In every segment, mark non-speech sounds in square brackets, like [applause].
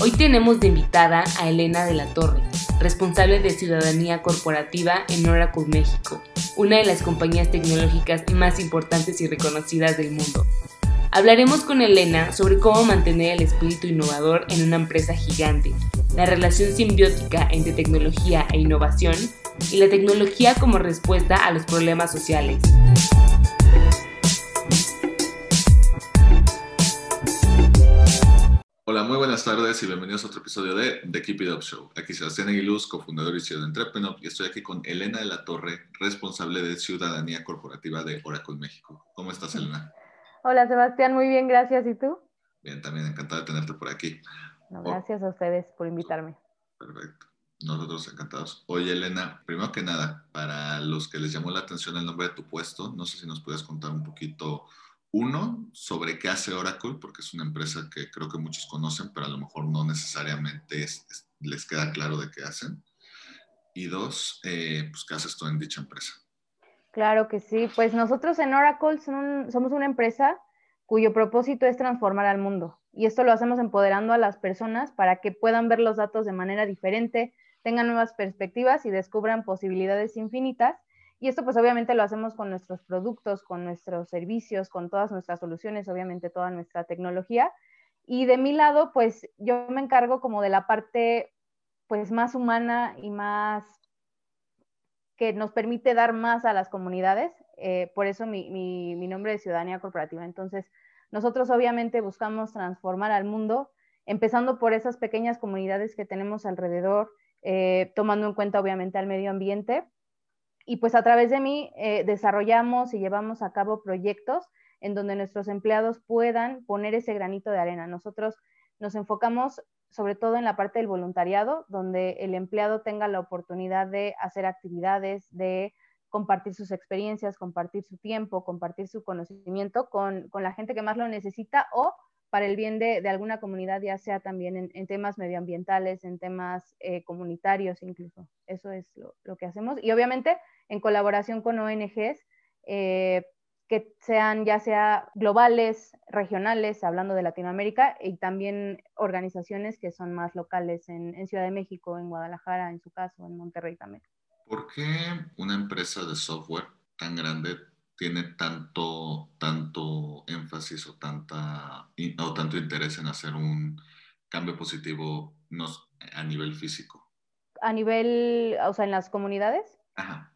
Hoy tenemos de invitada a Elena de la Torre, responsable de Ciudadanía Corporativa en Oracle México, una de las compañías tecnológicas más importantes y reconocidas del mundo. Hablaremos con Elena sobre cómo mantener el espíritu innovador en una empresa gigante la relación simbiótica entre tecnología e innovación y la tecnología como respuesta a los problemas sociales. Muy buenas tardes y bienvenidos a otro episodio de The Keep It Up Show. Aquí Sebastián Aguiluz, cofundador y CEO de Entrepreneur, y estoy aquí con Elena de la Torre, responsable de Ciudadanía Corporativa de Oracle México. ¿Cómo estás, Elena? Hola, Sebastián, muy bien, gracias. ¿Y tú? Bien, también encantado de tenerte por aquí. Oh. gracias a ustedes por invitarme. Perfecto. Nosotros encantados. Oye, Elena, primero que nada, para los que les llamó la atención el nombre de tu puesto, no sé si nos puedes contar un poquito, uno, sobre qué hace Oracle, porque es una empresa que creo que muchos conocen, pero a lo mejor no necesariamente les queda claro de qué hacen. Y dos, eh, pues qué haces tú en dicha empresa. Claro que sí. Pues nosotros en Oracle somos una empresa cuyo propósito es transformar al mundo. Y esto lo hacemos empoderando a las personas para que puedan ver los datos de manera diferente, tengan nuevas perspectivas y descubran posibilidades infinitas. Y esto pues obviamente lo hacemos con nuestros productos, con nuestros servicios, con todas nuestras soluciones, obviamente toda nuestra tecnología. Y de mi lado, pues yo me encargo como de la parte pues más humana y más que nos permite dar más a las comunidades. Eh, por eso mi, mi, nombre es Ciudadanía Corporativa. Entonces, nosotros obviamente buscamos transformar al mundo, empezando por esas pequeñas comunidades que tenemos alrededor, eh, tomando en cuenta obviamente al medio ambiente. Y pues a través de mí eh, desarrollamos y llevamos a cabo proyectos en donde nuestros empleados puedan poner ese granito de arena. Nosotros nos enfocamos sobre todo en la parte del voluntariado, donde el empleado tenga la oportunidad de hacer actividades, de compartir sus experiencias, compartir su tiempo, compartir su conocimiento con, la gente que más lo necesita o para el bien de, alguna comunidad, ya sea también en, temas medioambientales, en temas eh, comunitarios incluso. Eso es lo, que hacemos. Y obviamente en colaboración con ONGs eh, que sean ya sea globales, regionales, hablando de Latinoamérica, y también organizaciones que son más locales en, en Ciudad de México, en Guadalajara, en su caso, en Monterrey también. ¿Por qué una empresa de software tan grande tiene tanto, tanto énfasis o, tanta, o tanto interés en hacer un cambio positivo a nivel físico? A nivel, o sea, en las comunidades. Ajá.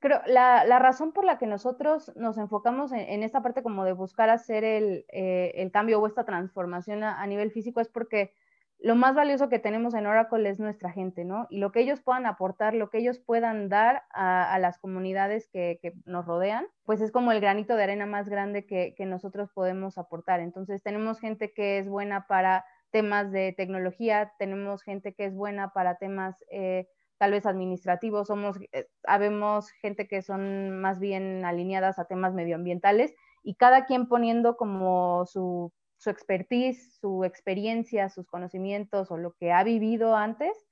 Creo, la, la razón por la que nosotros nos enfocamos en, esta parte como de buscar hacer el, eh, el cambio o esta transformación a, nivel físico es porque lo más valioso que tenemos en Oracle es nuestra gente, ¿no? Y lo que ellos puedan aportar, lo que ellos puedan dar a, las comunidades que, nos rodean, pues es como el granito de arena más grande que, nosotros podemos aportar. Entonces, tenemos gente que es buena para temas de tecnología, tenemos gente que es buena para temas eh, tal vez administrativos, somos, eh, gente que son más bien alineadas a temas medioambientales y cada quien poniendo como su su expertise, su experiencia, sus conocimientos o lo que ha vivido antes,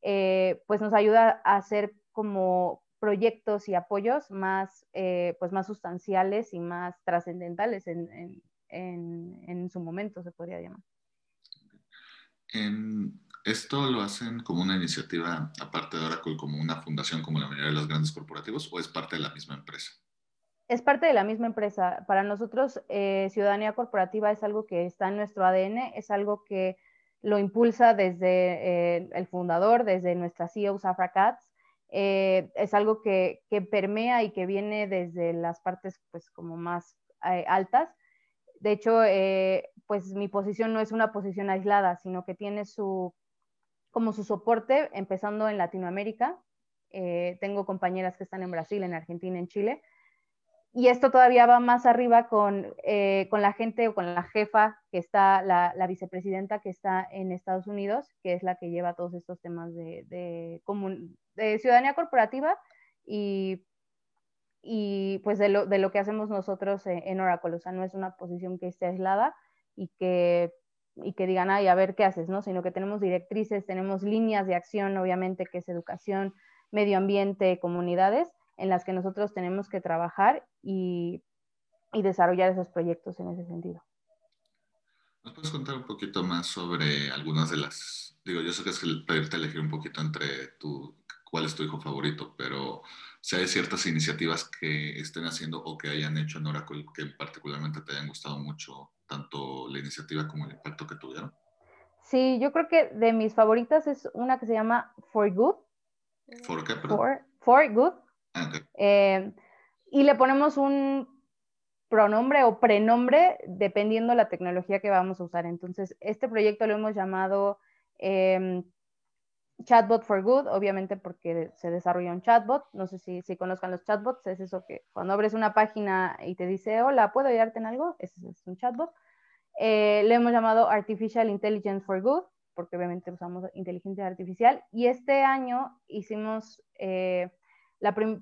eh, pues nos ayuda a hacer como proyectos y apoyos más, eh, pues más sustanciales y más trascendentales en, su momento, se podría llamar. ¿Esto lo hacen como una iniciativa, aparte de Oracle, como una fundación como la mayoría de los grandes corporativos, o es parte de la misma empresa? es parte de la misma empresa. Para nosotros, eh, ciudadanía corporativa es algo que está en nuestro ADN, es algo que lo impulsa desde eh, el fundador, desde nuestra CEO, Safra Katz. eh, es algo que, que, permea y que viene desde las partes pues como más altas. De hecho, pues mi posición no es una posición aislada, sino que tiene su, como su soporte empezando en Latinoamérica. tengo compañeras que están en Brasil, en Argentina, en Chile, y esto todavía va más arriba con, eh, con, la gente o con la jefa que está, la, la, vicepresidenta que está en Estados Unidos, que es la que lleva todos estos temas de, de, de ciudadanía corporativa y, y pues de lo, de lo, que hacemos nosotros en Oracle. O sea, no es una posición que esté aislada y que, y que digan, ay, a ver qué haces, ¿no? Sino que tenemos directrices, tenemos líneas de acción, obviamente, que es educación, medio ambiente, comunidades en las que nosotros tenemos que trabajar y, y desarrollar esos proyectos en ese sentido. ¿Nos puedes contar un poquito más sobre algunas de las, digo, yo sé que es pedirte elegir un poquito entre tu, cuál es tu hijo favorito, pero si hay ciertas iniciativas que estén haciendo o que hayan hecho en Oracle que particularmente te hayan gustado mucho, tanto la iniciativa como el impacto que tuvieron. Sí, yo creo que de mis favoritas es una que se llama For Good. ¿For qué? For, for Good. Ah, eh, y le ponemos un pronombre o prenombre dependiendo la tecnología que vamos a usar. Entonces, este proyecto lo hemos llamado em, Chatbot for Good, obviamente porque se desarrolla un chatbot. No sé si, si conozcan los chatbots, es eso que cuando abres una página y te dice, hola, ¿puedo ayudarte en algo? Ese es un chatbot. Eh, le hemos llamado Artificial Intelligence for Good, porque obviamente usamos inteligencia artificial. Y este año hicimos... Eh,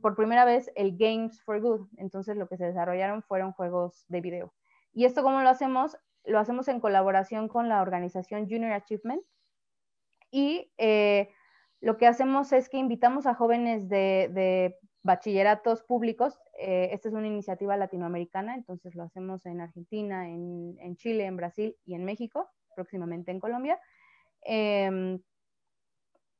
por primera vez el Games for Good. Entonces lo que se desarrollaron fueron juegos de video. ¿Y esto cómo lo hacemos? Lo hacemos en colaboración con la organización Junior Achievement. Y eh, lo que hacemos es que invitamos a jóvenes de, bachilleratos públicos. Eh, esta es una iniciativa latinoamericana, entonces lo hacemos en Argentina, en, Chile, en Brasil y en México, próximamente en Colombia. Em,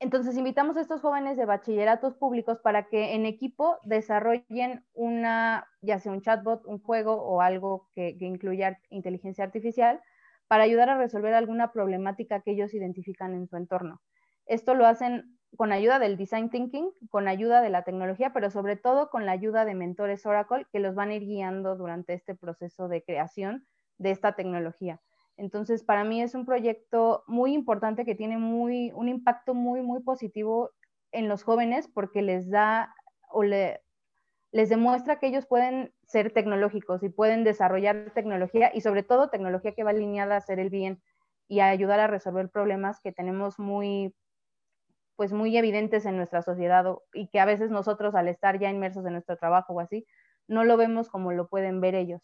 entonces invitamos a estos jóvenes de bachilleratos públicos para que en equipo desarrollen una, ya sea un chatbot, un juego o algo que, incluya inteligencia artificial para ayudar a resolver alguna problemática que ellos identifican en su entorno. Esto lo hacen con ayuda del design thinking, con ayuda de la tecnología, pero sobre todo con la ayuda de mentores Oracle que los van a ir guiando durante este proceso de creación de esta tecnología. Entonces, para mí es un proyecto muy importante que tiene muy, un impacto muy, muy positivo en los jóvenes porque les da o les demuestra que ellos pueden ser tecnológicos y pueden desarrollar tecnología y sobre todo tecnología que va alineada a hacer el bien y a ayudar a resolver problemas que tenemos muy pues muy evidentes en nuestra sociedad y que a veces nosotros al estar ya inmersos en nuestro trabajo o así, no lo vemos como lo pueden ver ellos.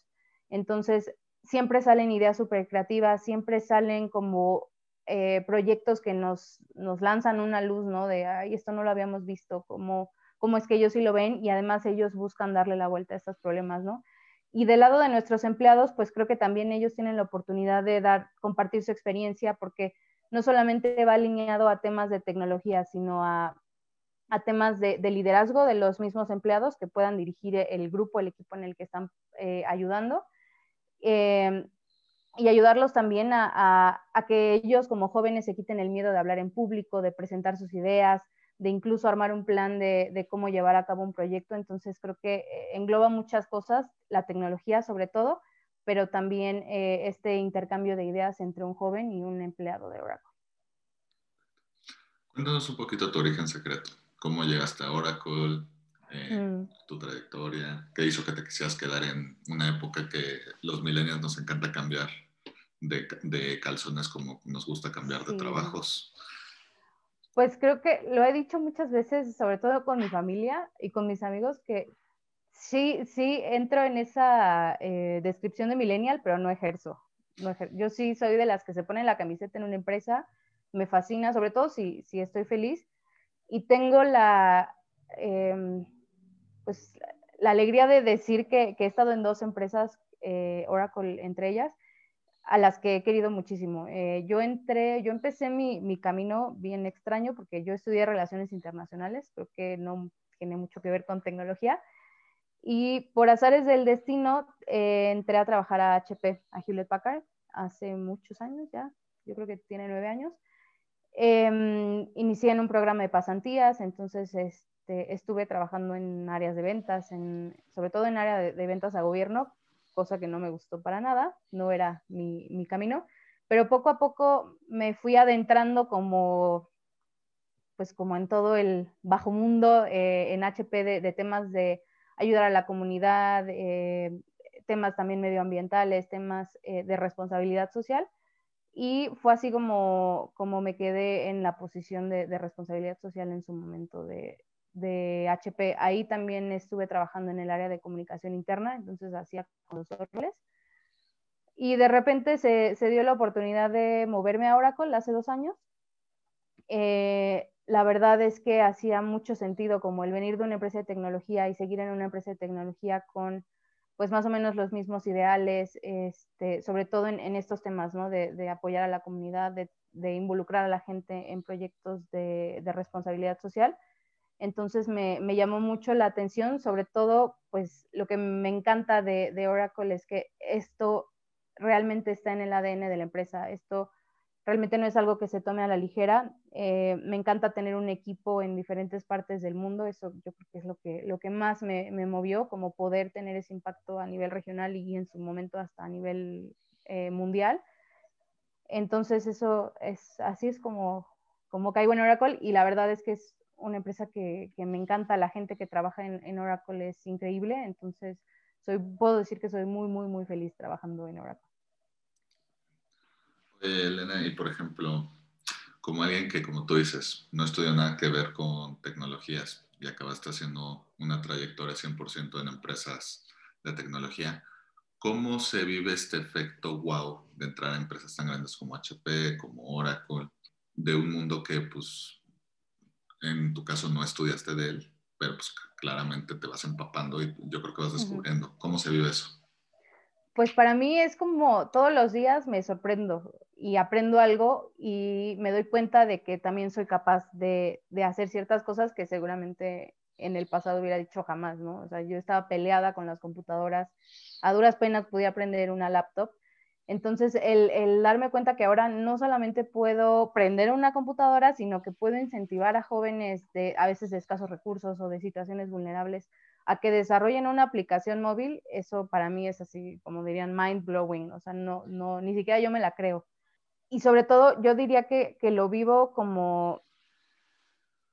Entonces, siempre salen ideas súper creativas, siempre salen como eh, proyectos que nos, nos lanzan una luz, ¿no? De, ay, esto no lo habíamos visto, ¿cómo, cómo es que ellos sí lo ven y además ellos buscan darle la vuelta a estos problemas, ¿no? Y del lado de nuestros empleados, pues creo que también ellos tienen la oportunidad de dar, compartir su experiencia porque no solamente va alineado a temas de tecnología, sino a, a temas de, de, liderazgo de los mismos empleados que puedan dirigir el grupo, el equipo en el que están eh, ayudando Em, y ayudarlos también a, que ellos como jóvenes se quiten el miedo de hablar en público, de presentar sus ideas, de incluso armar un plan de, cómo llevar a cabo un proyecto. Entonces creo que eh, engloba muchas cosas, la tecnología sobre todo, pero también eh, este intercambio de ideas entre un joven y un empleado de Oracle. Cuéntanos un poquito tu origen secreto. ¿Cómo llegaste a Oracle? Eh, mm. tu trayectoria, qué hizo que te quisieras quedar en una época que los millennials nos encanta cambiar de, calzones como nos gusta cambiar de trabajos. Pues creo que lo he dicho muchas veces, sobre todo con mi familia y con mis amigos, que sí, sí entro en esa eh, descripción de millennial, pero no ejerzo. Yo sí soy de las que se ponen la camiseta en una empresa, me fascina, sobre todo si, si estoy feliz, y tengo la, em, pues la alegría de decir que, he estado en dos empresas, eh, Oracle entre ellas, a las que he querido muchísimo. Eh, yo entré, yo empecé mi, camino bien extraño porque yo estudié relaciones internacionales, creo que no tiene mucho que ver con tecnología. Y por azares del destino, eh, entré a trabajar a HP, a Hewlett Packard, hace muchos años ya, yo creo que tiene nueve años. Em, inicié en un programa de pasantías, entonces este, estuve trabajando en áreas de ventas, en, sobre todo en área de, ventas a gobierno, cosa que no me gustó para nada, no era mi, mi camino, pero poco a poco me fui adentrando como pues como en todo el bajo mundo, eh, en HP de, temas de ayudar a la comunidad, eh, temas también medioambientales, temas eh, de responsabilidad social. Y fue así como, como me quedé en la posición de, responsabilidad social en su momento de, de, HP. Ahí también estuve trabajando en el área de comunicación interna, entonces hacía con los roles. Y de repente se, se, dio la oportunidad de moverme a Oracle hace dos años. Eh, la verdad es que hacía mucho sentido como el venir de una empresa de tecnología y seguir en una empresa de tecnología con pues más o menos los mismos ideales, este, sobre todo en, estos temas, ¿no? De, apoyar a la comunidad, de, involucrar a la gente en proyectos de, responsabilidad social. Entonces me, llamó mucho la atención, sobre todo, pues lo que me encanta de, Oracle es que esto realmente está en el ADN de la empresa. Esto realmente no es algo que se tome a la ligera. Eh, me encanta tener un equipo en diferentes partes del mundo, eso yo creo que es lo que, lo que más me, me movió, como poder tener ese impacto a nivel regional y en su momento hasta a nivel eh, mundial. Entonces eso es, así es como, como caigo en Oracle y la verdad es que es una empresa que, que me encanta, la gente que trabaja en, en Oracle es increíble, entonces soy, puedo decir que soy muy, muy, muy feliz trabajando en Oracle. Elena, y por ejemplo, como alguien que, como tú dices, no estudió nada que ver con tecnologías y acabaste haciendo una trayectoria 100% en empresas de tecnología, ¿cómo se vive este efecto wow de entrar a empresas tan grandes como HP, como Oracle, de un mundo que, pues, en tu caso no estudiaste de él, pero pues claramente te vas empapando y yo creo que vas descubriendo. ¿Cómo se vive eso? Pues para mí es como todos los días me sorprendo y aprendo algo y me doy cuenta de que también soy capaz de, hacer ciertas cosas que seguramente en el pasado hubiera dicho jamás, ¿no? O sea, yo estaba peleada con las computadoras, a duras penas podía aprender una laptop. Entonces, el, darme cuenta que ahora no solamente puedo prender una computadora, sino que puedo incentivar a jóvenes a veces de escasos recursos o de situaciones vulnerables a que desarrollen una aplicación móvil, eso para mí es así, como dirían, mind blowing, o sea, no, no, ni siquiera yo me la creo. Y sobre todo, yo diría que, que lo vivo como,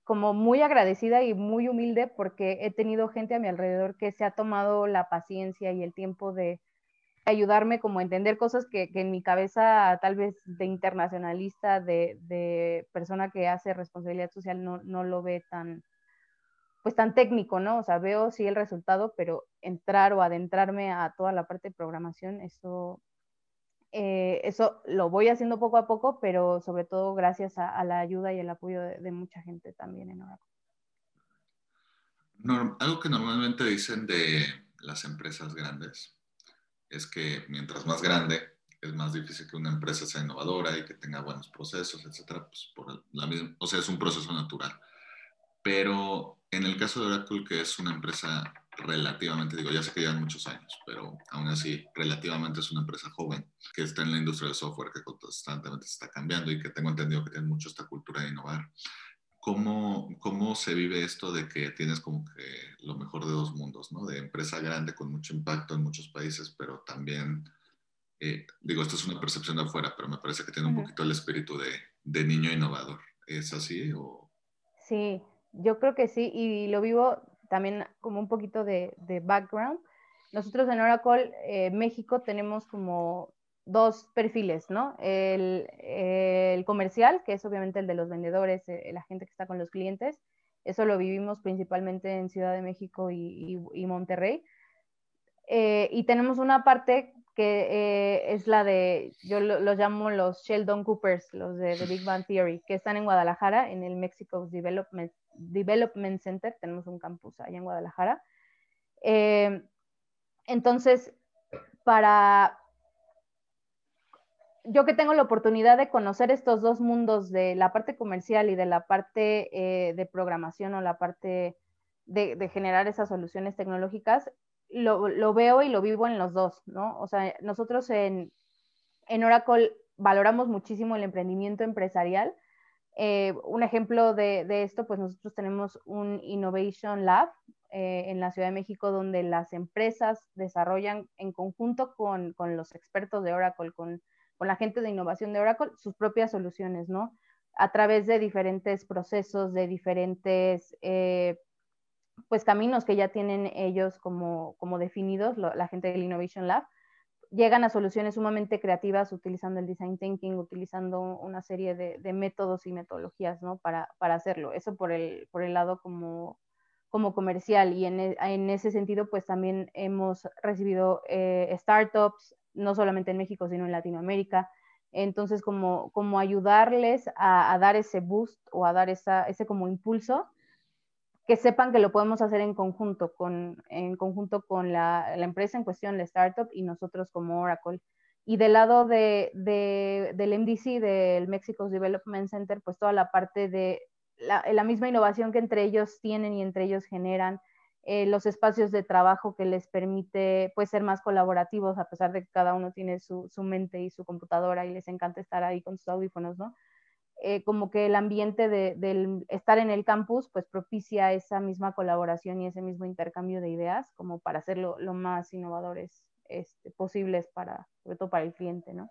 como muy agradecida y muy humilde porque he tenido gente a mi alrededor que se ha tomado la paciencia y el tiempo de ayudarme como a entender cosas que, en mi cabeza tal vez de internacionalista, de, de, persona que hace responsabilidad social no, no lo ve tan, pues tan técnico, ¿no? O sea, veo sí el resultado, pero entrar o adentrarme a toda la parte de programación, eso, eh, eso lo voy haciendo poco a poco, pero sobre todo gracias a, la ayuda y el apoyo de, mucha gente también en Oracle. algo que normalmente dicen de las empresas grandes es que mientras más grande es más difícil que una empresa sea innovadora y que tenga buenos procesos, etcétera, pues por la misma, o sea, es un proceso natural. Pero en el caso de Oracle, que es una empresa relativamente, digo, ya sé que llevan muchos años, pero aún así, relativamente es una empresa joven que está en la industria del software que constantemente se está cambiando y que tengo entendido que tiene mucho esta cultura de innovar. ¿Cómo, ¿Cómo se vive esto de que tienes como que lo mejor de dos mundos, ¿no? De empresa grande con mucho impacto en muchos países, pero también, eh, digo, esto es una percepción de afuera, pero me parece que tiene un poquito el espíritu de, de niño innovador. ¿Es así o...? Sí, yo creo que sí, y lo vivo también como un poquito de, background. Nosotros en Oracle eh, México tenemos como dos perfiles, ¿no? El, comercial, que es obviamente el de los vendedores, eh, la gente que está con los clientes. Eso lo vivimos principalmente en Ciudad de México y, Monterrey. Eh, y tenemos una parte que es la de, yo los llamo los Sheldon Coopers, los de The Big Bang Theory, que están en Guadalajara, en el Mexico Development Development Center, tenemos un campus allá en Guadalajara. Eh, entonces, para yo que tengo la oportunidad de conocer estos dos mundos de la parte comercial y de la parte eh, de programación o la parte de, generar esas soluciones tecnológicas, lo, veo y lo vivo en los dos, ¿no? O sea, nosotros en, en Oracle valoramos muchísimo el emprendimiento empresarial, Eh, un ejemplo de, esto, pues nosotros tenemos un Innovation Lab eh, en la Ciudad de México donde las empresas desarrollan en conjunto con, los expertos de Oracle, con, la gente de innovación de Oracle, sus propias soluciones, ¿no? A través de diferentes procesos, de diferentes eh, pues caminos que ya tienen ellos como, como definidos, la gente del Innovation Lab, llegan a soluciones sumamente creativas utilizando el design thinking, utilizando una serie de, métodos y metodologías, ¿no? Para, hacerlo. Eso por el, por el lado como, como comercial y en, en, ese sentido, pues también hemos recibido eh, startups, no solamente en México, sino en Latinoamérica. Entonces, como, como ayudarles a, dar ese boost o a dar esa, ese como impulso que sepan que lo podemos hacer en conjunto con, en conjunto con la, empresa en cuestión, la startup, y nosotros como Oracle. Y del lado de, de, del MDC, del Mexico Development Center, pues toda la parte de la, misma innovación que entre ellos tienen y entre ellos generan, eh, los espacios de trabajo que les permite pues ser más colaborativos, a pesar de que cada uno tiene su, su mente y su computadora y les encanta estar ahí con sus audífonos, ¿no? Eh, como que el ambiente de, del estar en el campus pues propicia esa misma colaboración y ese mismo intercambio de ideas como para hacerlo lo más innovadores este, posibles para, sobre todo para el cliente, ¿no?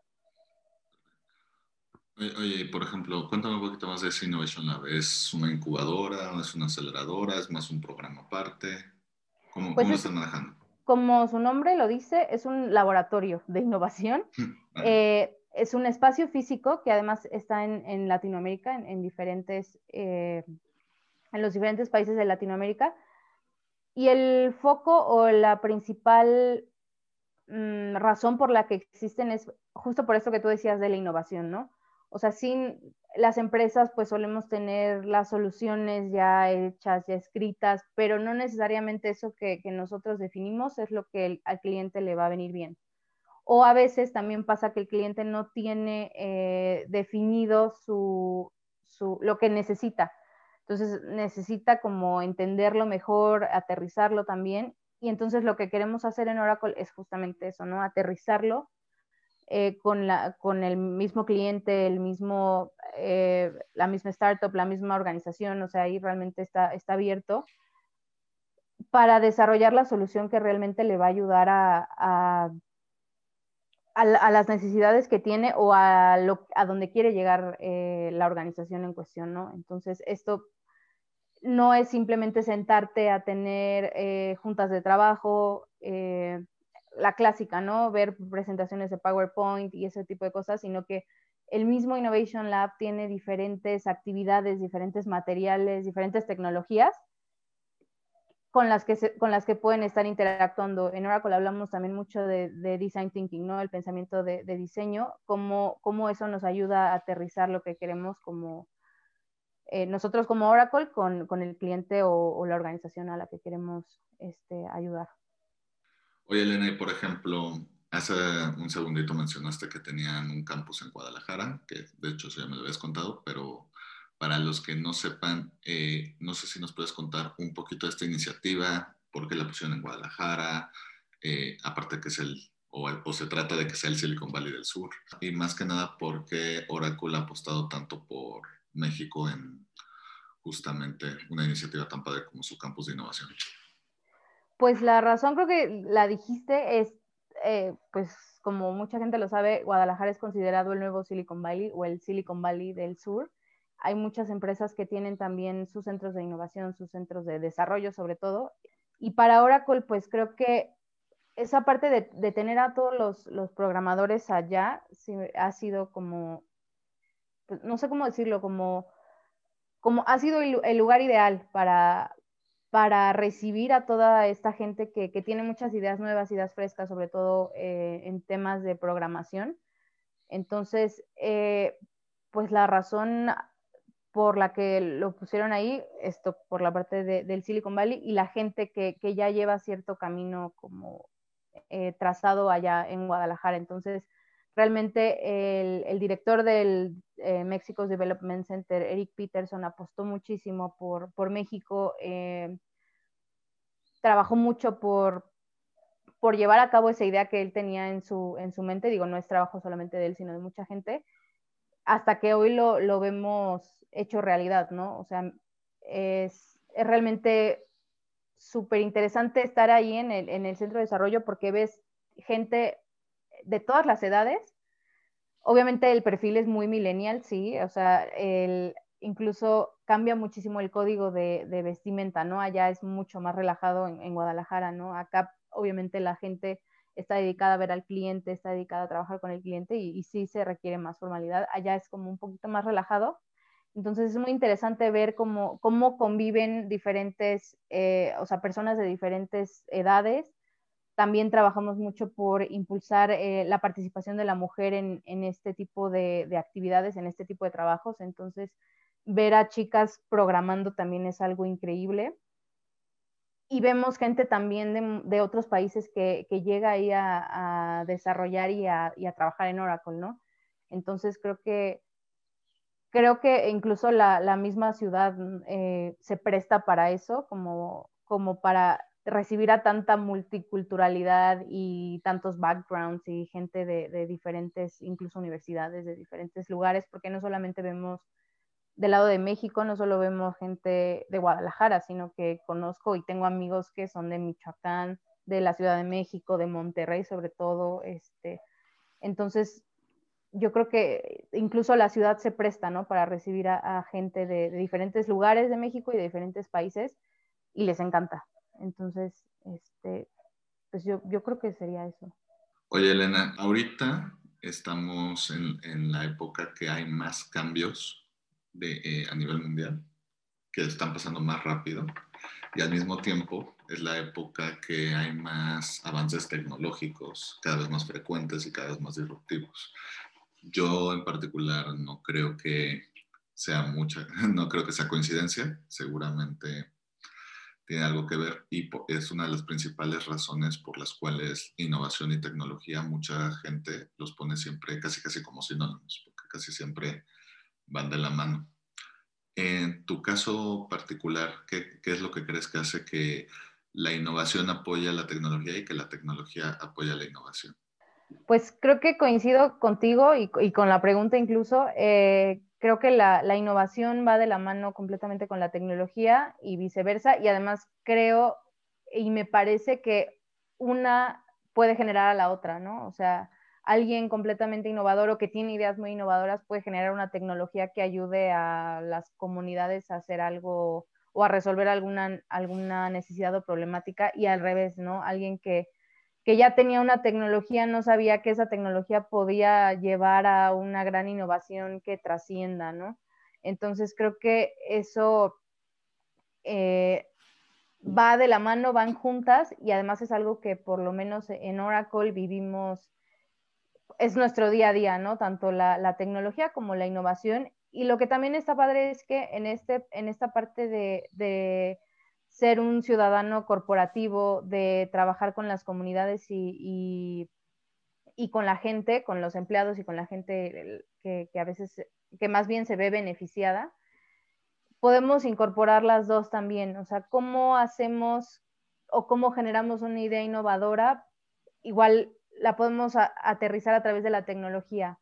Oye, por ejemplo, cuéntame un poquito más de ese Innovation Lab. ¿Es una incubadora, es una aceleradora, es más un programa aparte? ¿Cómo, pues lo están manejando? Como su nombre lo dice, es un laboratorio de innovación. [laughs] eh, es un espacio físico que además está en, Latinoamérica, en, diferentes, eh, en los diferentes países de Latinoamérica. Y el foco o la principal mm, razón por la que existen es justo por esto que tú decías de la innovación, ¿no? O sea, sin las empresas pues solemos tener las soluciones ya hechas, ya escritas, pero no necesariamente eso que, nosotros definimos es lo que al cliente le va a venir bien. O a veces también pasa que el cliente no tiene eh, definido su, lo que necesita. Entonces necesita como entenderlo mejor, aterrizarlo también. Y entonces lo que queremos hacer en Oracle es justamente eso, ¿no? Aterrizarlo eh, con, la, con el mismo cliente, el mismo, eh, la misma startup, la misma organización, o sea, ahí realmente está, está abierto para desarrollar la solución que realmente le va a ayudar a a, las necesidades que tiene o a, lo, a donde quiere llegar eh, la organización en cuestión, ¿no? Entonces, esto no es simplemente sentarte a tener eh, juntas de trabajo, eh, la clásica, ¿no? Ver presentaciones de PowerPoint y ese tipo de cosas, sino que el mismo Innovation Lab tiene diferentes actividades, diferentes materiales, diferentes tecnologías con las que, con las que pueden estar interactuando. En Oracle hablamos también mucho de, design thinking, ¿no? El pensamiento de, diseño, cómo, cómo, eso nos ayuda a aterrizar lo que queremos como eh, nosotros como Oracle con, con el cliente o, la organización a la que queremos este, ayudar. Oye, Elena, y por ejemplo, hace un segundito mencionaste que tenían un campus en Guadalajara, que de hecho eso ya me lo habías contado, pero para los que no sepan, eh, no sé si nos puedes contar un poquito de esta iniciativa, por qué la pusieron en Guadalajara, eh, aparte que es el, o, o, se trata de que sea el Silicon Valley del Sur, y más que nada por qué Oracle ha apostado tanto por México en justamente una iniciativa tan padre como su campus de innovación. Pues la razón creo que la dijiste es, eh, pues como mucha gente lo sabe, Guadalajara es considerado el nuevo Silicon Valley o el Silicon Valley del Sur hay muchas empresas que tienen también sus centros de innovación, sus centros de desarrollo sobre todo. Y para Oracle, pues creo que esa parte de, tener a todos los, programadores allá ha sido como, pues, no sé cómo decirlo, como, como ha sido el, lugar ideal para, para recibir a toda esta gente que, tiene muchas ideas nuevas, ideas frescas, sobre todo eh, en temas de programación. Entonces, eh, pues la razón por la que lo pusieron ahí, esto por la parte del Silicon Valley y la gente que, ya lleva cierto camino como eh, trazado allá en Guadalajara. Entonces, realmente el, director del eh, Mexico's Development Center, Eric Peterson, apostó muchísimo por, por México, eh, trabajó mucho por, por llevar a cabo esa idea que él tenía en su, en su mente, digo, no es trabajo solamente de él, sino de mucha gente, hasta que hoy lo, lo vemos hecho realidad, ¿no? O sea, es, es realmente súper interesante estar ahí en el, en el centro de desarrollo porque ves gente de todas las edades. Obviamente el perfil es muy millennial, sí, o sea, el, incluso cambia muchísimo el código de, vestimenta, ¿no? Allá es mucho más relajado en, en, Guadalajara, ¿no? Acá obviamente la gente está dedicada a ver al cliente, está dedicada a trabajar con el cliente y, y sí se requiere más formalidad. Allá es como un poquito más relajado, entonces es muy interesante ver cómo, cómo conviven diferentes, eh, o sea, personas de diferentes edades. También trabajamos mucho por impulsar eh, la participación de la mujer en, en este tipo de, de, actividades, en este tipo de trabajos. Entonces, ver a chicas programando también es algo increíble. Y vemos gente también de, de otros países que, que llega ahí a, a desarrollar y a, a trabajar en Oracle, ¿no? Entonces, creo que creo que incluso la, la misma ciudad eh, se presta para eso, como, como para recibir a tanta multiculturalidad y tantos backgrounds y gente de, diferentes, incluso universidades de diferentes lugares, porque no solamente vemos del lado de México, no solo vemos gente de Guadalajara, sino que conozco y tengo amigos que son de Michoacán, de la Ciudad de México, de Monterrey sobre todo, este, entonces yo creo que incluso la ciudad se presta, ¿no? Para recibir a, a gente de, de, diferentes lugares de México y de diferentes países y les encanta. Entonces, este, pues yo, yo creo que sería eso. Oye, Elena, ahorita estamos en, en la época que hay más cambios de, eh, a nivel mundial, que están pasando más rápido y al mismo tiempo es la época que hay más avances tecnológicos, cada vez más frecuentes y cada vez más disruptivos. Yo en particular no creo que sea mucha, [laughs] no creo que sea coincidencia, seguramente tiene algo que ver y es una de las principales razones por las cuales innovación y tecnología mucha gente los pone siempre casi casi como sinónimos, porque casi siempre van de la mano. En tu caso particular, ¿qué, qué es lo que crees que hace que la innovación apoya la tecnología y que la tecnología apoya la innovación? Pues creo que coincido contigo y, y con la pregunta incluso. Eh, creo que la, la, innovación va de la mano completamente con la tecnología y viceversa. Y además creo y me parece que una puede generar a la otra, ¿no? O sea, alguien completamente innovador o que tiene ideas muy innovadoras puede generar una tecnología que ayude a las comunidades a hacer algo o a resolver alguna, alguna necesidad o problemática y al revés, ¿no? Alguien que que ya tenía una tecnología, no sabía que esa tecnología podía llevar a una gran innovación que trascienda, ¿no? Entonces creo que eso eh, va de la mano, van juntas y además es algo que por lo menos en Oracle vivimos, es nuestro día a día, ¿no? Tanto la, la tecnología como la innovación. Y lo que también está padre es que en, este, en esta parte de, de ser un ciudadano corporativo, de trabajar con las comunidades y, y, con la gente, con los empleados y con la gente que, a veces, que más bien se ve beneficiada, podemos incorporar las dos también. O sea, cómo hacemos o cómo generamos una idea innovadora, igual la podemos aterrizar a través de la tecnología.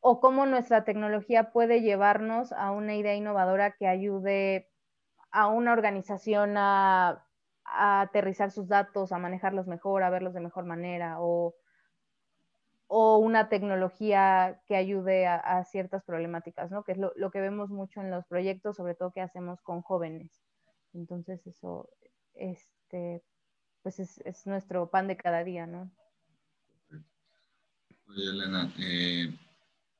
O cómo nuestra tecnología puede llevarnos a una idea innovadora que ayude a una organización a, aterrizar sus datos, a manejarlos mejor, a verlos de mejor manera, o, o una tecnología que ayude a, ciertas problemáticas, ¿no? Que es lo, lo, que vemos mucho en los proyectos, sobre todo que hacemos con jóvenes. Entonces, eso, este, pues es, es nuestro pan de cada día, ¿no? Oye, Elena, eh,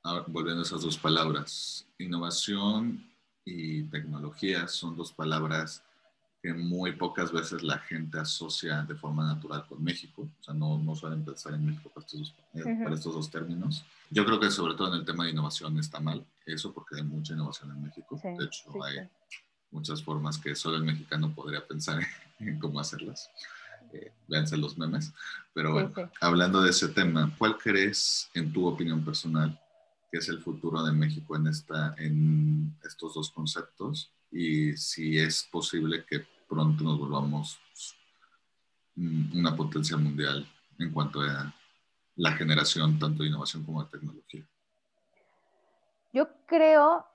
ahora, volviendo a esas dos palabras, innovación y tecnología son dos palabras que muy pocas veces la gente asocia de forma natural con México. O sea, no, no suelen pensar en México para estos, dos, uh -huh. para estos, dos, términos. Yo creo que sobre todo en el tema de innovación está mal eso, porque hay mucha innovación en México. Sí, de hecho, sí, hay sí. muchas formas que solo el mexicano podría pensar [laughs] en cómo hacerlas. Eh, véanse los memes. Pero bueno, hablando de ese tema, ¿cuál crees, en tu opinión personal, qué es el futuro de México en, esta, en estos dos conceptos y si es posible que pronto nos volvamos mm, una potencia mundial en cuanto a la generación tanto de innovación como de tecnología. Yo creo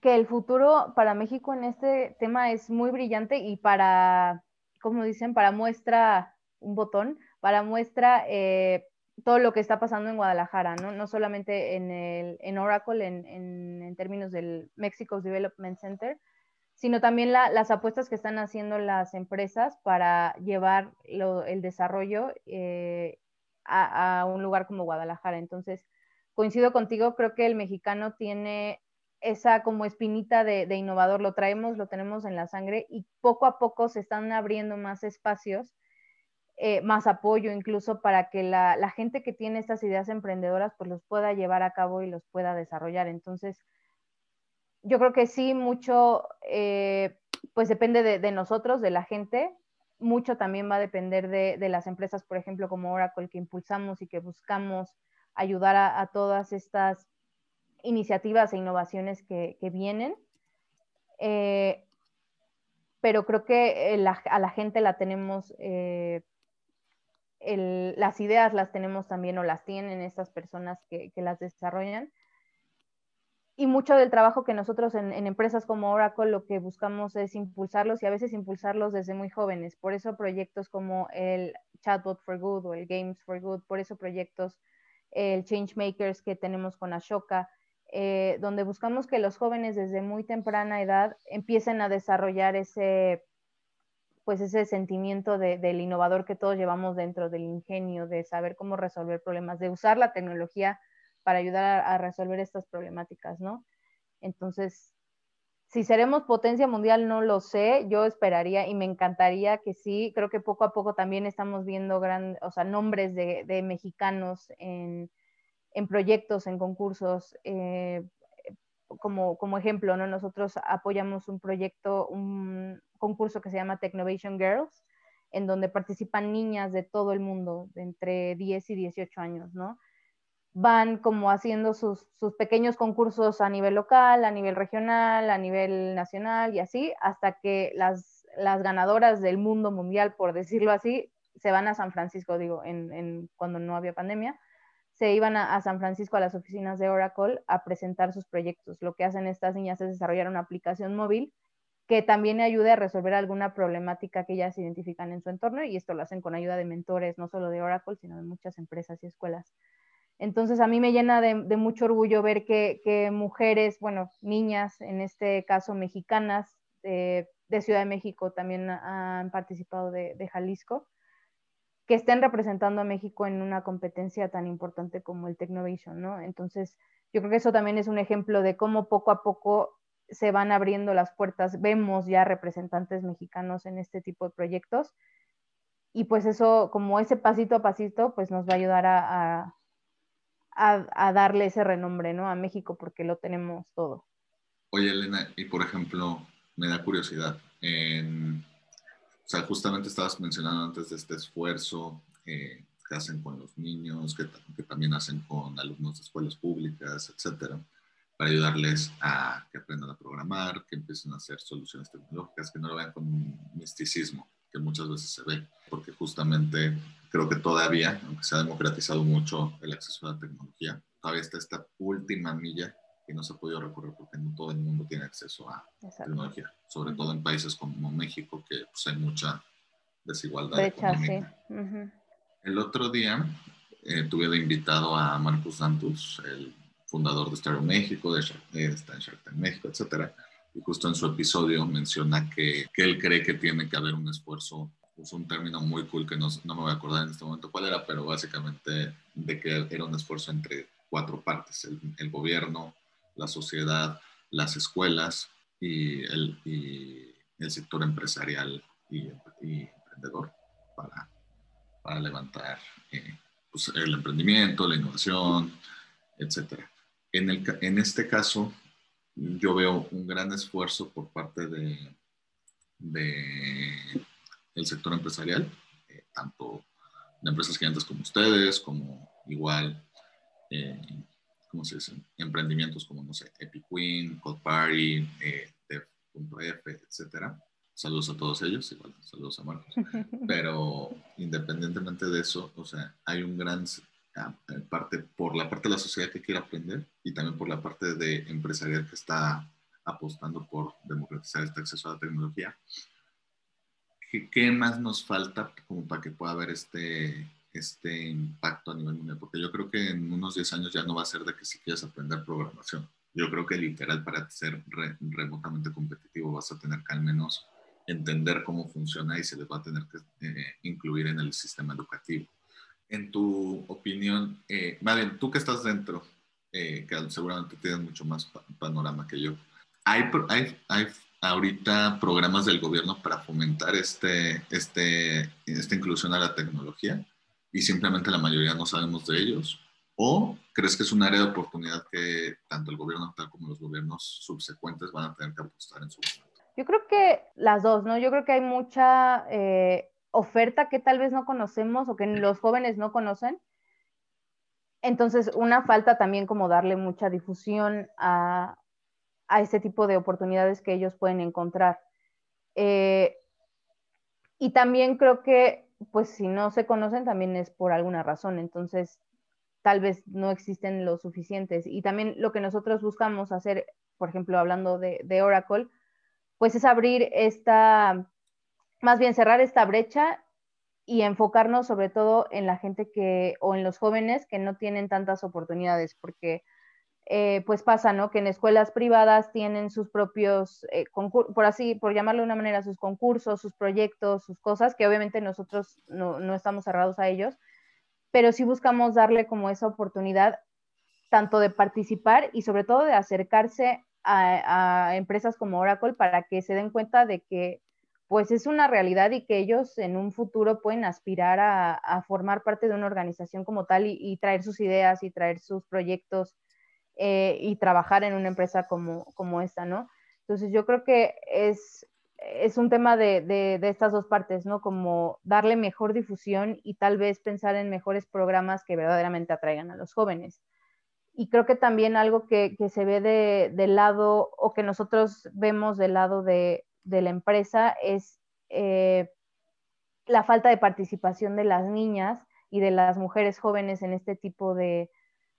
que el futuro para México en este tema es muy brillante y para, como dicen, para muestra un botón, para muestra eh, todo lo que está pasando en Guadalajara, ¿no? No solamente en, el, en Oracle, en, en, términos del Mexico Development Center, sino también las apuestas que están haciendo las empresas para llevar el desarrollo eh, a, a, un lugar como Guadalajara. Entonces, coincido contigo, creo que el mexicano tiene esa como espinita de, de innovador, lo traemos, lo tenemos en la sangre y poco a poco se están abriendo más espacios eh, más apoyo incluso para que la, la, gente que tiene estas ideas emprendedoras pues los pueda llevar a cabo y los pueda desarrollar. Entonces, yo creo que sí, mucho eh, pues depende de, nosotros, de la gente, mucho también va a depender de, de, las empresas, por ejemplo, como Oracle, que impulsamos y que buscamos ayudar a, todas estas iniciativas e innovaciones que, que vienen. Eh, pero creo que a la gente la tenemos las ideas las tenemos también o las tienen estas personas que, las desarrollan. Y mucho del trabajo que nosotros en, en, empresas como Oracle lo que buscamos es impulsarlos y a veces impulsarlos desde muy jóvenes. Por eso proyectos como el Chatbot for Good o el Games for Good, por eso proyectos, el Changemakers que tenemos con Ashoka, eh, donde buscamos que los jóvenes desde muy temprana edad empiecen a desarrollar ese pues ese sentimiento de, del innovador que todos llevamos dentro del ingenio, de saber cómo resolver problemas, de usar la tecnología para ayudar a, resolver estas problemáticas, ¿no? Entonces, si seremos potencia mundial, no lo sé, yo esperaría y me encantaría que sí, creo que poco a poco también estamos viendo gran, o sea, nombres de, de mexicanos en, en, proyectos, en concursos, eh, como, como, ejemplo, ¿no? Nosotros apoyamos un proyecto, un, concurso que se llama Technovation Girls, en donde participan niñas de todo el mundo, de entre 10 y 18 años, ¿no? Van como haciendo sus, sus, pequeños concursos a nivel local, a nivel regional, a nivel nacional y así, hasta que las, las ganadoras del mundo mundial, por decirlo así, se van a San Francisco, digo, en, en cuando no había pandemia, se iban a, San Francisco a las oficinas de Oracle a presentar sus proyectos. Lo que hacen estas niñas es desarrollar una aplicación móvil que también ayude a resolver alguna problemática que ellas identifican en su entorno y esto lo hacen con ayuda de mentores, no solo de Oracle, sino de muchas empresas y escuelas. Entonces a mí me llena de, mucho orgullo ver que, mujeres, bueno, niñas, en este caso mexicanas, de, de Ciudad de México también han participado de, Jalisco, que estén representando a México en una competencia tan importante como el Technovation, ¿no? Entonces yo creo que eso también es un ejemplo de cómo poco a poco se van abriendo las puertas, vemos ya representantes mexicanos en este tipo de proyectos y pues eso, como ese pasito a pasito, pues nos va a ayudar a, a, darle ese renombre, ¿no? A México porque lo tenemos todo. Oye, Elena, y por ejemplo, me da curiosidad, en, o sea, justamente estabas mencionando antes de este esfuerzo eh, que hacen con los niños, que, también hacen con alumnos de escuelas públicas, etcétera para ayudarles a que aprendan a programar, que empiecen a hacer soluciones tecnológicas, que no lo vean con misticismo, que muchas veces se ve, porque justamente creo que todavía, aunque se ha democratizado mucho el acceso a la tecnología, todavía está esta última milla que no se ha podido recorrer porque no todo el mundo tiene acceso a Exacto. tecnología, sobre todo en países como México, que pues, hay mucha desigualdad. Brecha, sí. uh -huh. El otro día eh, tuve de invitado a Marcus Santos, el fundador de Stereo México, de Shark, está en Shark Tank México, etcétera. Y justo en su episodio menciona que, que él cree que tiene que haber un esfuerzo, es un término muy cool que no, no, me voy a acordar en este momento cuál era, pero básicamente de que era un esfuerzo entre cuatro partes, el, el gobierno, la sociedad, las escuelas y el, y el sector empresarial y, emprendedor para, para levantar eh, pues el emprendimiento, la innovación, etcétera. En, el, en este caso, yo veo un gran esfuerzo por parte de, de el sector empresarial, eh, tanto de empresas gigantes como ustedes, como igual, eh, ¿cómo se dice? Emprendimientos como, no sé, Epic Queen, Code Party, eh, Dev.f, etcétera. Saludos a todos ellos, igual, saludos a Marcos. [laughs] Pero independientemente de eso, o sea, hay un gran parte, por la parte de la sociedad que quiere aprender y también por la parte de empresarial que está apostando por democratizar este acceso a la tecnología. ¿Qué, qué más nos falta como para que pueda haber este, este impacto a nivel mundial? Porque yo creo que en unos 10 años ya no va a ser de que si quieres aprender programación. Yo creo que literal para ser remotamente competitivo vas a tener que al menos entender cómo funciona y se les va a tener que eh, incluir en el sistema educativo. En tu opinión, eh, tú que estás dentro, eh, que seguramente tienes mucho más panorama que yo, ¿hay, hay, hay ahorita programas del gobierno para fomentar este, este, esta inclusión a la tecnología y simplemente la mayoría no sabemos de ellos? ¿O crees que es un área de oportunidad que tanto el gobierno actual como los gobiernos subsecuentes van a tener que apostar en su momento? Yo creo que las dos, ¿no? Yo creo que hay mucha eh, oferta que tal vez no conocemos o que los jóvenes no conocen. Entonces, una falta también como darle mucha difusión a, a ese tipo de oportunidades que ellos pueden encontrar. Eh, y también creo que, pues si no se conocen, también es por alguna razón. Entonces, tal vez no existen lo suficientes. Y también lo que nosotros buscamos hacer, por ejemplo, hablando de, Oracle, pues es abrir esta, más bien cerrar esta brecha y enfocarnos sobre todo en la gente que, o en los jóvenes que no tienen tantas oportunidades, porque eh, pues pasa, ¿no? Que en escuelas privadas tienen sus propios, eh, por así, por llamarlo de una manera, sus concursos, sus proyectos, sus cosas, que obviamente nosotros no, no estamos cerrados a ellos, pero sí buscamos darle como esa oportunidad tanto de participar y sobre todo de acercarse a, empresas como Oracle para que se den cuenta de que pues es una realidad y que ellos en un futuro pueden aspirar a, formar parte de una organización como tal y, traer sus ideas y traer sus proyectos eh, y trabajar en una empresa como, como esta, ¿no? Entonces yo creo que es, es un tema de, de, estas dos partes, ¿no? Como darle mejor difusión y tal vez pensar en mejores programas que verdaderamente atraigan a los jóvenes y creo que también algo que, se ve de, del lado o que nosotros vemos del lado de, la empresa es eh, la falta de participación de las niñas y de las mujeres jóvenes en este tipo de,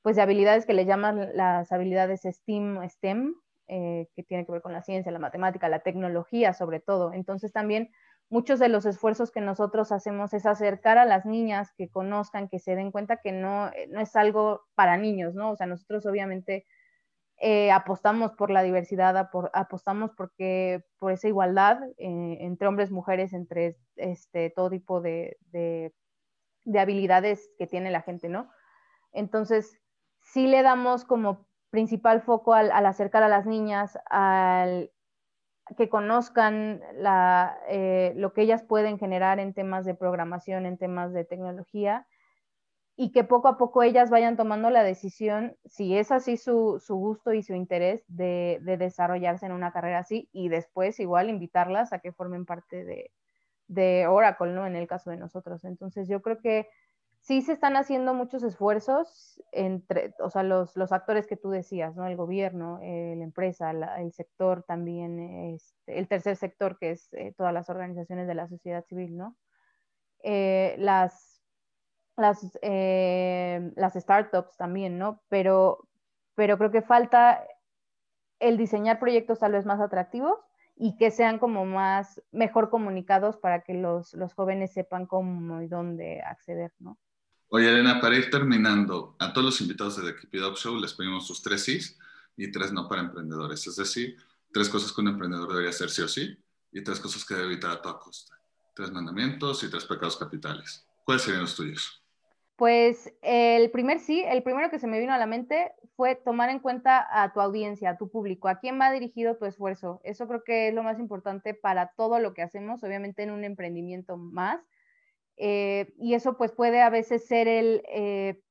pues, de habilidades que le llaman las habilidades STEAM, STEM, eh, que tiene que ver con la ciencia, la matemática, la tecnología sobre todo. Entonces también muchos de los esfuerzos que nosotros hacemos es acercar a las niñas que conozcan, que se den cuenta que no, eh, no es algo para niños, ¿no? O sea, nosotros obviamente eh, apostamos por la diversidad, apostamos porque, por esa igualdad entre hombres, mujeres, entre este, todo tipo de, de, habilidades que tiene la gente, ¿no? Entonces, sí le damos como principal foco al acercar a las niñas, al que conozcan eh, lo que ellas pueden generar en temas de programación, en temas de tecnología, y que poco a poco ellas vayan tomando la decisión, si es así su, gusto y su interés, de, desarrollarse en una carrera así, y después igual invitarlas a que formen parte de, de Oracle, ¿no? En el caso de nosotros. Entonces yo creo que sí se están haciendo muchos esfuerzos entre, o sea, los, los actores que tú decías, ¿no? El gobierno, eh, la empresa, el sector también, este, el tercer sector que es eh, todas las organizaciones de la sociedad civil, ¿no? Eh, las, las, las startups también, ¿no? Pero, pero creo que falta el diseñar proyectos tal vez más atractivos y que sean como más, mejor comunicados para que los, los jóvenes sepan cómo y dónde acceder, ¿no? Oye, Elena, para ir terminando, a todos los invitados de The Keep It Up Show les pedimos sus tres sí y tres no para emprendedores. Es decir, tres cosas que un emprendedor debería hacer sí o sí y tres cosas que debe evitar a toda costa. Tres mandamientos y tres pecados capitales. ¿Cuáles serían los tuyos? Pues el primer sí, el primero que se me vino a la mente fue tomar en cuenta a tu audiencia, a tu público, a quién va dirigido tu esfuerzo. Eso creo que es lo más importante para todo lo que hacemos, obviamente en un emprendimiento más eh, y eso pues puede a veces ser el, eh,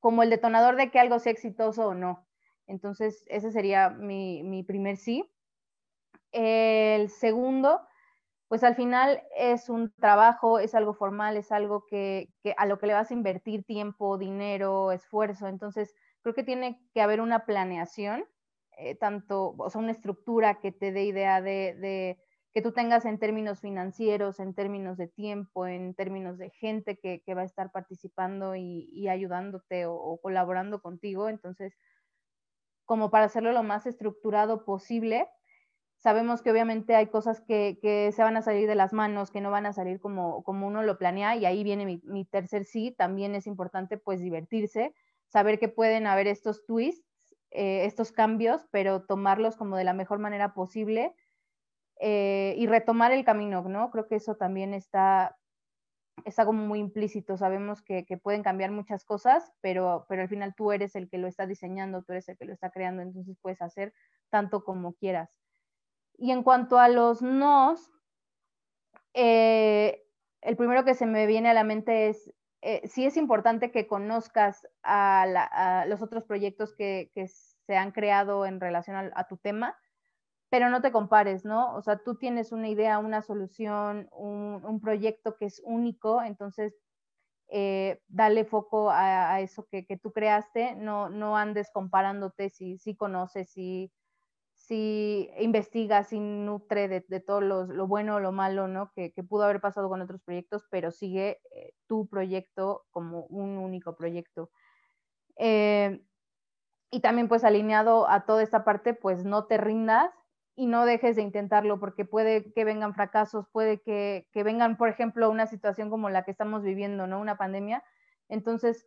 como el detonador de que algo sea exitoso o no. Entonces, ese sería mi, mi primer sí. El segundo, pues al final es un trabajo, es algo formal, es algo que, a lo que le vas a invertir tiempo, dinero, esfuerzo. Entonces, creo que tiene que haber una planeación, eh, tanto, o sea, una estructura que te dé idea de, de que tú tengas en términos financieros, en términos de tiempo, en términos de gente que, va a estar participando y, ayudándote o, colaborando contigo. Entonces, como para hacerlo lo más estructurado posible, sabemos que obviamente hay cosas que, se van a salir de las manos, que no van a salir como, uno lo planea, y ahí viene mi, mi tercer sí, también es importante pues divertirse, saber que pueden haber estos twists, eh, estos cambios, pero tomarlos como de la mejor manera posible eh, y retomar el camino, ¿no? Creo que eso también está, está como muy implícito. Sabemos que, pueden cambiar muchas cosas, pero, pero al final tú eres el que lo está diseñando, tú eres el que lo está creando, entonces puedes hacer tanto como quieras. Y en cuanto a los nos, eh, el primero que se me viene a la mente es, eh, sí es importante que conozcas a, los otros proyectos que, se han creado en relación a tu tema, pero no te compares, ¿no? O sea, tú tienes una idea, una solución, un, proyecto que es único, entonces eh, dale foco a, eso que, tú creaste, no, no andes comparándote si, si conoces, si, si investigas, si nutre de, todo lo bueno o lo malo, ¿no? Que, pudo haber pasado con otros proyectos, pero sigue eh, tu proyecto como un único proyecto. Eh, y también pues alineado a toda esta parte, pues no te rindas, y no dejes de intentarlo porque puede que vengan fracasos, puede que, vengan, por ejemplo, una situación como la que estamos viviendo, ¿no? Una pandemia. Entonces,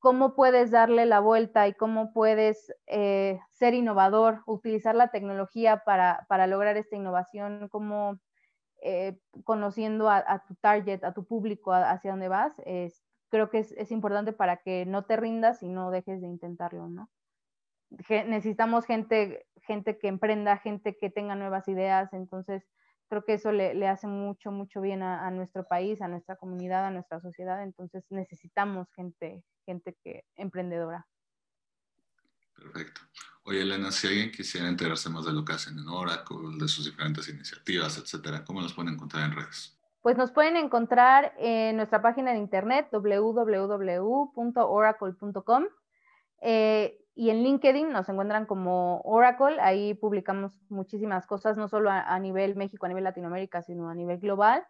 ¿cómo puedes darle la vuelta y cómo puedes eh, ser innovador, utilizar la tecnología para, lograr esta innovación? ¿Cómo eh, conociendo a, tu target, a tu público, hacia dónde vas? creo que es, es importante para que no te rindas y no dejes de intentarlo, ¿no? Necesitamos gente, gente que emprenda, gente que tenga nuevas ideas, entonces creo que eso le, hace mucho, mucho bien a, nuestro país, a nuestra comunidad, a nuestra sociedad, entonces necesitamos gente, gente que emprendedora. Perfecto. Oye, Elena, si alguien quisiera enterarse más de lo que hacen en Oracle, de sus diferentes iniciativas, etcétera, ¿cómo los pueden encontrar en redes? Pues nos pueden encontrar en nuestra página de internet www.oracle.com. Eh, y en LinkedIn nos encuentran como Oracle, ahí publicamos muchísimas cosas, no solo a, nivel México, a nivel Latinoamérica, sino a nivel global.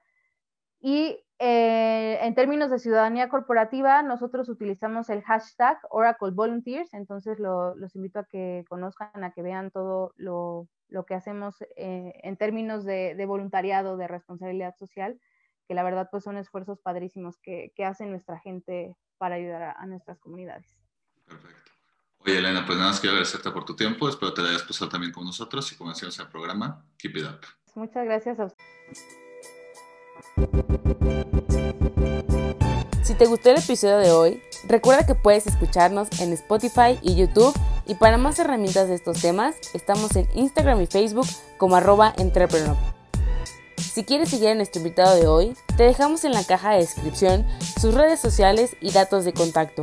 Y eh, en términos de ciudadanía corporativa, nosotros utilizamos el hashtag Oracle Volunteers, entonces los invito a que conozcan, a que vean todo lo, que hacemos eh, en términos de, voluntariado, de responsabilidad social, que la verdad pues son esfuerzos padrísimos que, que hace nuestra gente para ayudar a nuestras comunidades. Perfecto. Oye, Elena, pues nada más quiero agradecerte por tu tiempo. Espero te hayas pasado también con nosotros y como decíamos en el programa, keep it up. Muchas gracias a usted. Si te gustó el episodio de hoy, recuerda que puedes escucharnos en Spotify y YouTube y para más herramientas de estos temas, estamos en Instagram y Facebook como arroba entrepreneur. Si quieres seguir a nuestro invitado de hoy, te dejamos en la caja de descripción sus redes sociales y datos de contacto.